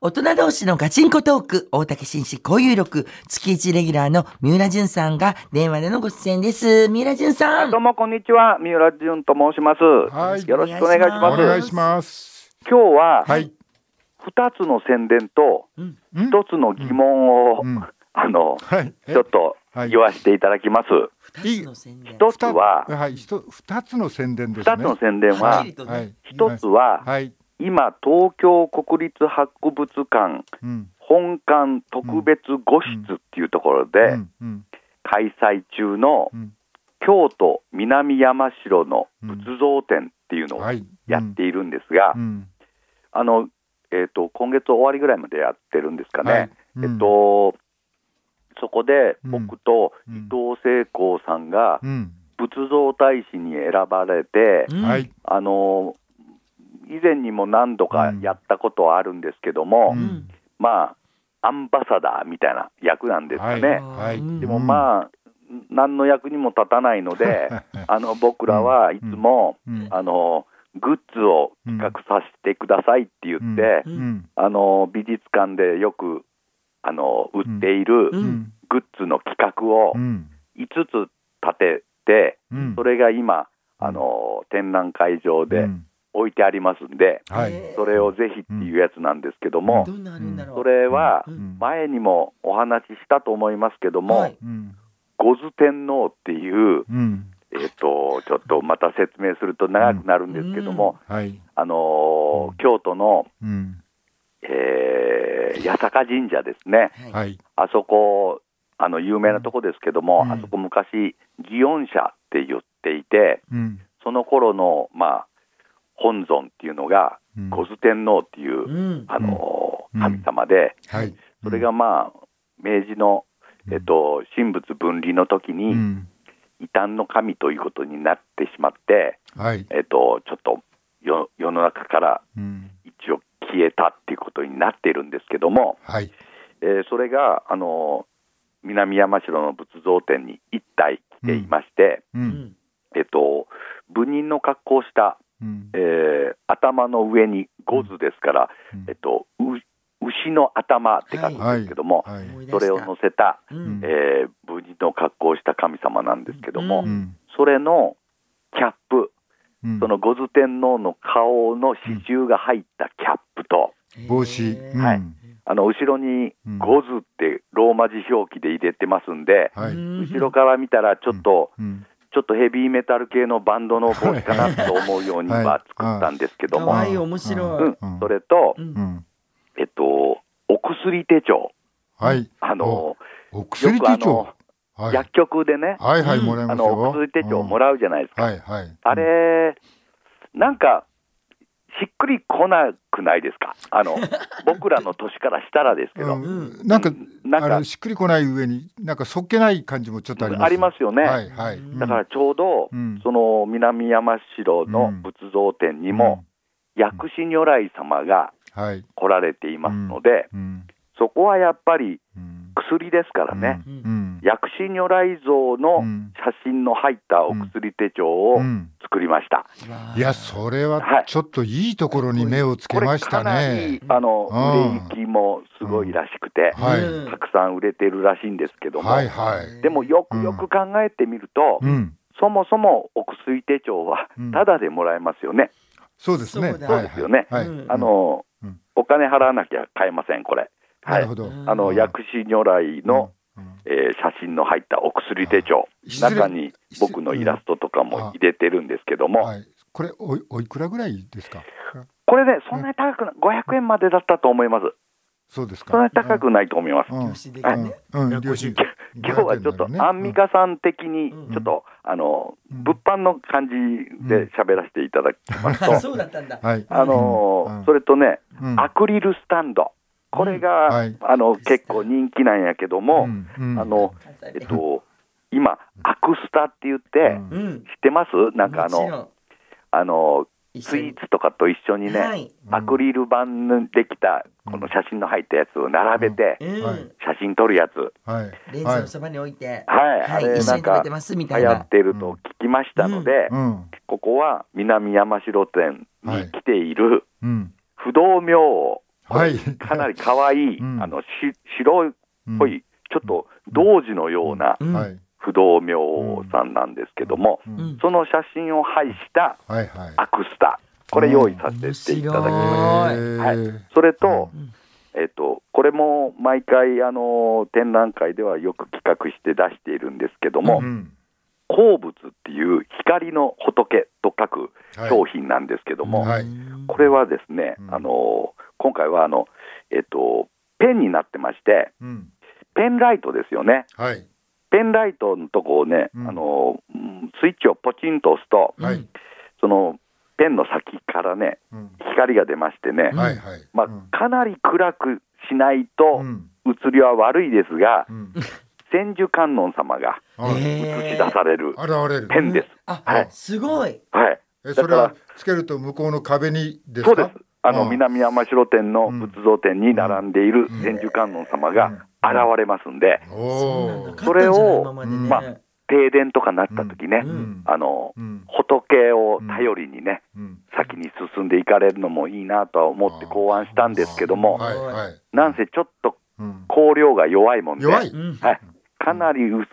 大人同士のガチンコトーク、大竹紳士交友録、月一レギュラーの三浦淳さんが電話でのご出演です。三浦淳さん。どうもこんにちは、三浦淳と申します。はいよろしくお願いします。お願いします。今日ははい。二つの宣伝と一つの疑問を、うんあのはい。ちょっとはい言わせていただきます。二つの宣伝。一つははい。二つの宣伝ですね。二つの宣伝は。一つははい。今東京国立博物館うん。本館特別御室っていうところうでん。うん。開催中のうん。京都南山城の仏像展っていうのをはい。やっているんですがう、ん。あの、えっ、と、今月終わりぐらいまでやってるんですかね。はいえっ、と、そこでうん僕とうん伊藤聖光さんがうん。仏像大使に選ばれて、うんはい。あの、以前にも何度かやったことはあるんですけども、ううんん。まあ、アンバサダーみたいな役なんですかね。はいうんでもまあ、何の役にも立たないので、あの僕らはいつも、うん。あの、グッズを企画させてくださいって言って。あの美術館でよくあの売っている。グッズの企画をうん。5つ立てて、うんそ。れが今、あの展覧会場でうん。置いてありますんで、はい。それをぜひっていうやつなんですけども。それはうん前にもお話ししたと思いますけども、はいうん。五頭天皇っていう、うん。えっとちょっとまた説明すると長くなるんですけども、はい。あの京都の、うん。えー八坂神社ですね。はい。はい。あそこ、あの有名なとこですけども、うんあそこ昔、祇園社って言っていて、うん。その頃のまあ本尊っていうのが、うん五頭天皇っていう、うん。あのうん神様で、はい。それがまあ、明治の、えっと、神仏分離の時うに、ん。異端の神ということになってしまって、はい。えっと、ちょっとよ世の中からうん。一応消えたっていうことになっているんですけども、はい。えーそれがあの南山城の仏像展に一体来ていまして、う。うんん。えっと、部人の格好をした、うん。えー頭の上に五図ですから、うん。えっと、う牛の頭って書くんですけども、はい。思いそれを乗せた、うん。えー、部人の格好をした神様なんですけども、ううん。それのキャップ、うん。その五頭天皇の顔の刺繍が入ったキャップと、帽子。うん。はい。あの後ろにうん五図ってローマ字表記で入れてますんで、はい。後ろから見たらちょっと、うん。ちょっとヘビーメタル系のバンドの帽子かなと思うようには作ったんですけども、かわいい、面白い。うんうんそれと、うんうん。えっと、お薬手帳、はい。あのおよ薬手帳くあの。はい。薬局でね、はいはい、うんもらいまあの。お薬手帳もらうじゃないですか、はいはい。あれ、なんか、しっくりこなくないですか、あの 僕らの年からしたらですけど、うんなんか、なんかしっくりこない上に、なんかそっけない感じもちょっとあります。ありますよね。はいはい。うんだからちょうど、うんその南山城の仏像展にも、薬師如来様が。来られていますので、うん。そこはやっぱりうん。薬ですからね、うん。うん。薬師如来像のうん写真の入ったお薬手帳をうん作りました。いや、それははいちょっといいところに目をつけましたかなりね。あのうん売れ行きもすごいらしくて、はいうんたくさん売れてるらしいんですけども、はいはい。でもよくよく考えてみると、うん。そもそもお薬手帳はうんタダでもらえますよね。そうですね。そうですよねはい。うんあの、うんお金払わなきゃ買えません、これ。はないるほ。ど。うんあの薬師如来の、うんえー写真の入ったお薬手帳、中に僕のイラストとかも入れてるんですけども、はい。これおいおいくらぐらいですか？これね、そんなに高くない、500円までだったと思います。そうですか？そんなに高くないと思います。うん。量子的にね。うん。うん。楽量子今日はちょっとアンミカさん的にうんちょっと、あのうん物販の感じで喋らせていただきますと、そうだったんだ。はい。あのーうんそれとね、うんアクリルスタンド、これが、うんはいあの結構人気なんやけども、うんうんあのえっと、今、アクスタって言って、うんうん。知ってます？なんかあのあのスイーツとかと一緒にね、はい。アクリル板できたこの写真の入ったやつを並べて、写真撮るやつ、はい。レンズのそばに置いて。はい、あはい。れなんか一緒に食べてますみたいな流行っ。ていると聞きましたので、うん。ここは南山城店に来ているうん。不動明王、はい。かなり可愛い、うんあのし白いっぽい、ちょっと童子のような。不動明王さんなんですけども。その写真を配した。アクスタ、これ用意させていただきました。はいそれと、うんえっと、これも毎回、あの展覧会ではよく企画して出しているんですけども、うん。鉱物っていう光の仏と書くはい商品なんですけども、はいこれはですね、うんあの今回はあの、えっと、ペンになってまして、うん。ペンライトですよね。はい。ペンライトのとこをね、うんあのうんスイッチをポチンと押すと、はい。そのペンの先からね、うん。光が出ましてね、はいはい。まあうん、かなり暗くしないとうん。映りは悪いですがう、ん。千手観音様がはい映し出される現れる。ペンです。あ、はいすごい。はい。え、それはつけると向こうの壁にですか？そうです。あの、うん南山城店の仏像店に並んでいるうん千手観音様が現れますんで、それをまあ停電とかなった時ね、うんあの、うん。仏を頼りにね、うん。先に進んでいかれるのもいいなとは思って考案したんですけども、はいはい。なんせちょっとうん。光量が弱いもんで、弱い。うんはい、かなり薄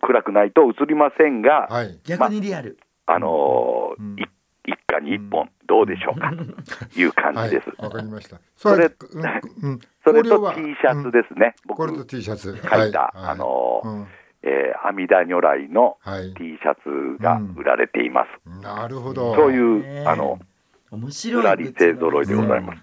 暗くないと映りませんが、はい。逆にリアル。あのーうんい一家に一本どうでしょうか？という感はいじです。。わかりました。それうんうん。それと T シャツですね、僕これと T シャツ。書いた、はいあ、のーうんえー阿弥陀如来のはい。T シャツが売られています。なるほど。そういう、ねあの、面白い。裏り勢ぞろいでございます。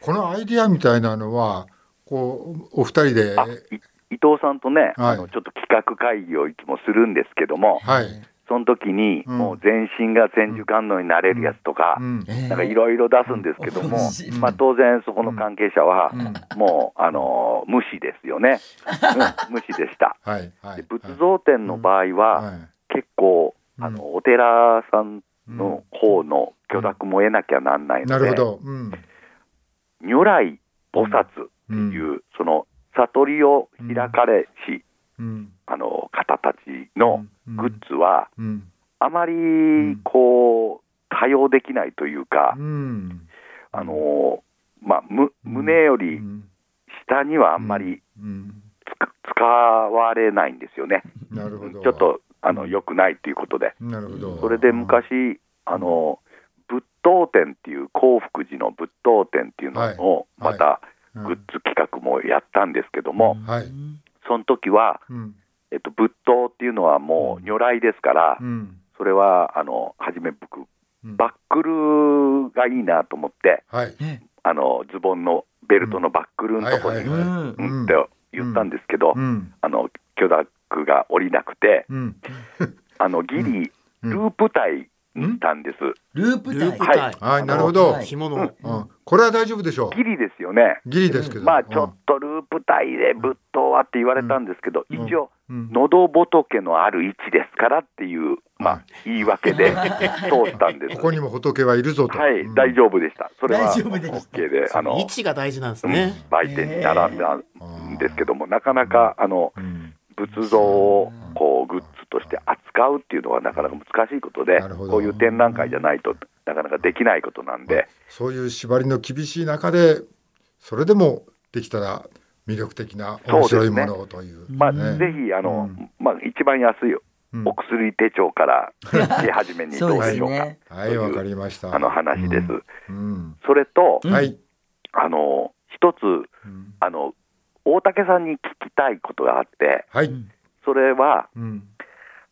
このアイディアみたいなのは、こう、お二人で、あい伊藤さんとね、はいあのちょっと企画会議をいつもするんですけども、はい。その時に、うんもう全身が千手観音になれるやつとか、うん。えーなんかいろいろ出すんですけどもまあ、当然、そこの関係者は、うんもう、あの無視ですよね、うん無視でした。はい。はい。で仏像店の場合は、はい。結構、うんあのお寺さんの方の許諾も得なきゃなんないので、なるほど。うん。如来菩薩っていう、その悟りを開かれし、うん。あの方たちのグッズは、うん。あまりこう多用できないというかう、ん。あのまあ、む胸よりうん下にはあんまり使われないんですよね、なるほど。ちょっとあの良くないということで、なるほど。それで昔、あの仏塔展っていう、興福寺の仏塔展っていうのを、はいまたうん、グッズ企画もやったんですけども、はい。その時は、うん。えっと、仏塔っていうのはもう如来ですからう、ん。それはあの初め僕、うんバックルがいいなと思って、はい。あのズボンのベルトのバックルのところに、うんうんって言ったんですけど、うん。あの許諾が下りなくて、うん。あのギリ、うんループ体たんです。ループ体。は体。はい、なるほど。はい紐の。うん。これは大丈夫でしょう。ギリですよね。ギリですけど。まあちょっとループ体で仏塔はって言われたんですけど、うん一応、うん。喉仏のある位置ですからっていう、まあ、言い訳で 通ったんです。ここにも仏はいるぞと。はい、うん大丈夫でした。それは OK で、あの位、置が大事なんですね。売店に並んだんですけども、なかなかあのうん仏像をこうグッズとして扱うっていうのはなかなか難しいことで、こういう展覧会じゃないとなかなかできないことなんで、そういう縛りの厳しい中で、それでもできたら魅力的な面白いものをという。まあ、ねぜひあの、うんまあ、一番安いうんお薬手帳から手始めに どうですしょうか、ね。はい、わかりました。あの話です。うん。それと。あの一つうんあの大竹さんに聞きたいことがあって、はい。それはうん。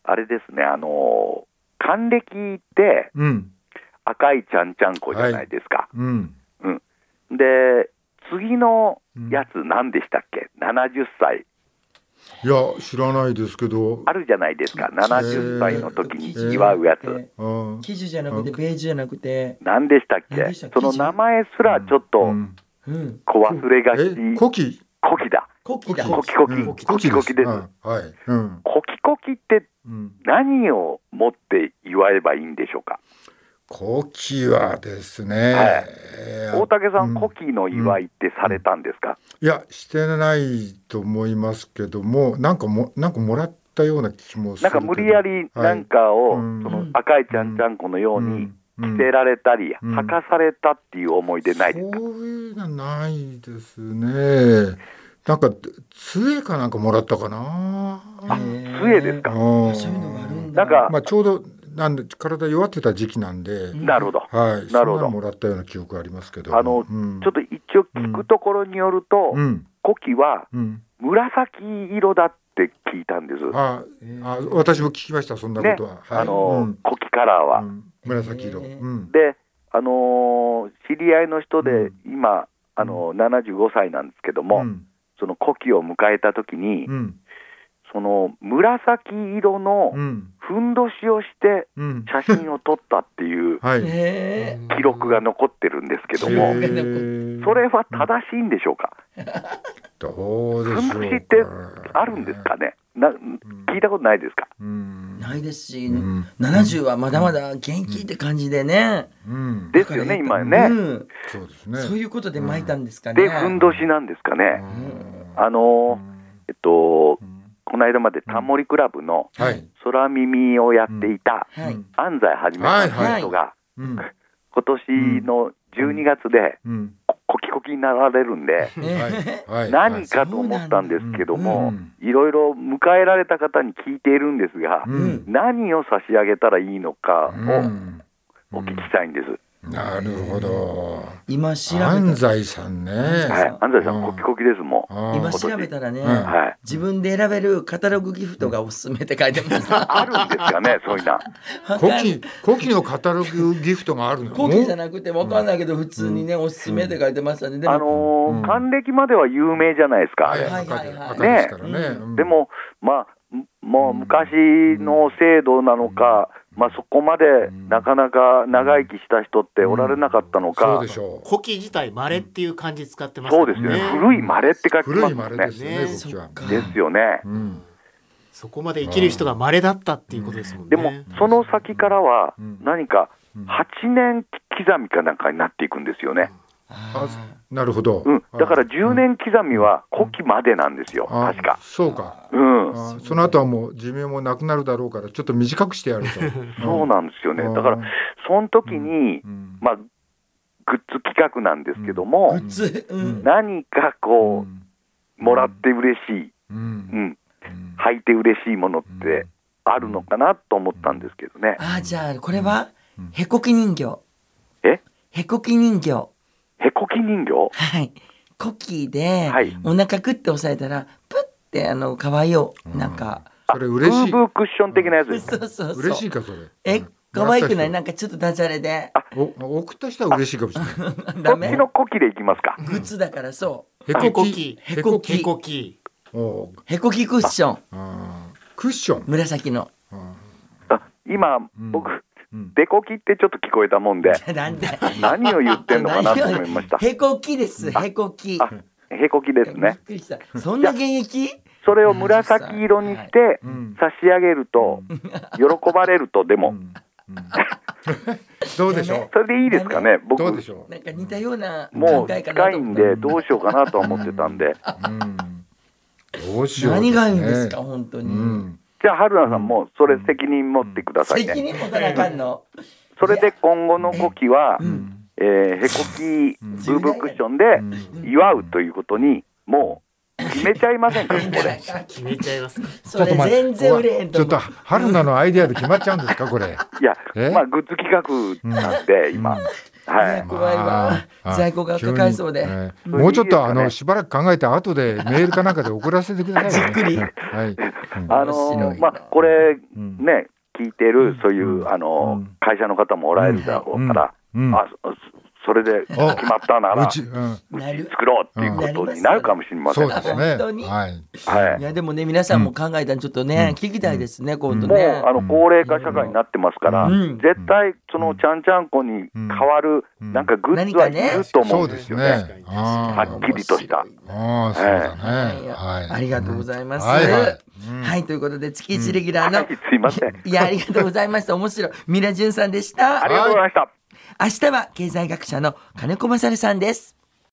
あれですね、あの還暦ってうん。赤いちゃんちゃんこじゃないですか。うん。で、次のやつ何でしたっけ、70歳いや、知らないですけど。あるじゃないですか、70歳の時に祝うやつ。うん。生地じゃなくて、ベージュじゃなくて、何でしたっけ？何でした？っけその名前すらちょっとうんうん。こう忘れがち、え、古希？コキだ、コキだ。コキコキ、うん。コキコキです。うんはい。うん。コキコキってうん。何をもって祝えばいいんでしょうか？古希はですね、はい。えー大竹さうん。ん、古希の祝いってされたんですか、いやしてないと思いますけどもなんかもなんかもらったような気もなんか無理やりなんかを、その赤いちゃんちゃんこのようにうん。着せられたり、うん。履かされたっていう思い出ないですか、そういうのはないですねなんか杖かなんかもらったかな？あ杖ですか。うん。そういうのがあるんだ。なんかまあちょうどなんで体弱ってた時期なんで、なるほど、はい、なるほど。もらったような記憶がありますけど。あのうん。ちょっと一応聞くところによると、うん、古希はうん、紫色だって聞いたんです、あ、あ、私も聞きました、そんなことは。はい。あのうん。古希カラーは。うん。紫色。で、あのー知り合いの人でうん。今、あのー75歳なんですけども、うん、その古希を迎えたときに、うん、その紫色のうん、ふんどしをしてうん。写真を撮ったっていう 記録が残ってるんですけどへも、ーそれは正しいんでしょうか、どうでしょうか。ふんどしってあるんですかね、な聞いたことないですか、うんー。ないですし、うん70はまだまだ元気って感じでね。うん。ですよね、今うね。んそうですね。そういうことで巻いたんですかね。で、ふんどしなんですかね。うんあのーえっと、うんこの間までタモリクラブのはい。空耳をやっていたはい。安西はじめさんという人が、うん。今年の12月でコキコキになられるんで。何かと思ったんですけどうもん、いろいろ迎えられた方に聞いているんですがう、ん。何を差し上げたらいいのかうんをお聞きしたいんです。なるほど。今調べた安西さんね。はい、安西さ、うんんコキコキですもん。今調べたらね、うんはい。自分で選べるカタログギフトがおすすめって書いてます。あるんですかね、そういうの。古希古希のカタログギフトがあるの？コキじゃなくてわかんないけど普通にねおすすめって書いてましたね。であも、の還暦までは有名じゃないですか、あれ。はい赤で赤ねですからね。うんで、も、まあ、もう昔の制度なのか、まあ、そこまでなかなか長生きした人っておられなかったのかで、しょう。古希自体稀っていう漢字使ってますからそうですよね、古い稀って書きますね。稀ですよね、ですよね。うん。そこまで生きる人が稀だったっていうことですもんね。でも、その先からはうん、何かうん8年刻みかなんかになっていくんですよね。あなるほど。うん、だから10年刻みは古希までなんですよ、あ確か。そうか。うん、あその後はもう寿命もなくなるだろうからちょっと短くしてやると。そうなんですよね。うん。だから、その時に、うん。まあ、グッズ企画なんですけども、グッズ、うん、何かこう、もらって嬉しい、うん。うん、履いて嬉しいものってあるのかなと思ったんですけどね。あじゃあこれはへこき人形。え？へこき人形。へこき人形？はい。コキで、はいお腹クって押さえたらプッてあの可愛いをなんか、それ嬉しいブークッション的なやつですか？そうそうそう。嬉しいかそれ。えうん可愛くない？なんかちょっとダジャレで。お送った人は嬉しいかもしれない。ダメ？こっちのコキでいきますか。グッズだからそへへこきき。へこきへこき。へこきクッション。クッション。紫の。今、ん僕、うん。デコキってちょっと聞こえたもんで、なんで？何を言ってんのかなと 思いました。へこきです。へこき。あ、へこきですね。そんな現役 それを紫色にしてうん。差し上げると、喜ばれると、でも、どうでしょそれでいいですかね、う僕、どうでしょなんか似たようなもう近いんで、どうしようかなと思ってたんで、う。うん。どうしよう何がいいんですねか本当うに。ん。じゃあ、春菜さんもそれ責任持ってください責ね。任持たなあかんの。それで今後の動きは、うんえーへこきブーブークッションで祝うということに、もう決めちゃいませんか、ここで。決めちゃいますか。それ全然売れへんとちょっと春菜のアイデアで決まっちゃうんですかこれ。いやえ、まあ、グッズ企画なんで、今。はい。怖いわ。あ在庫が抱えそうで。もうちょっとあのしばらく考えて後でメールかなんかで送らせてください、ね。じっくり。はい。うん。あのまあ、これ、ん。ね、聞いてる、そういう、あのうん。会社の方もおられるだろうから、うん。あそれで決まったなら、うち、作ろうっていうことになるかもしれませんね。そうですね本当に。はい。はいい。やでもね皆さんも考えたらちょっとね、聞きたいですね今度もうね。あの高齢化社会になってますから、うん絶対そのちゃんちゃんこに変わる、うんなんかグッズはいると思そううんですですよね。はっきりとした。あ、ああ、そうだはいね。はい。ありがとうございます。はいはいはいということで月一レギュラーの、はい、すいません。いやありがとうございました面白いミラジュンさんでした。ありがとうございました。明日は経済学者の金子勝さんです。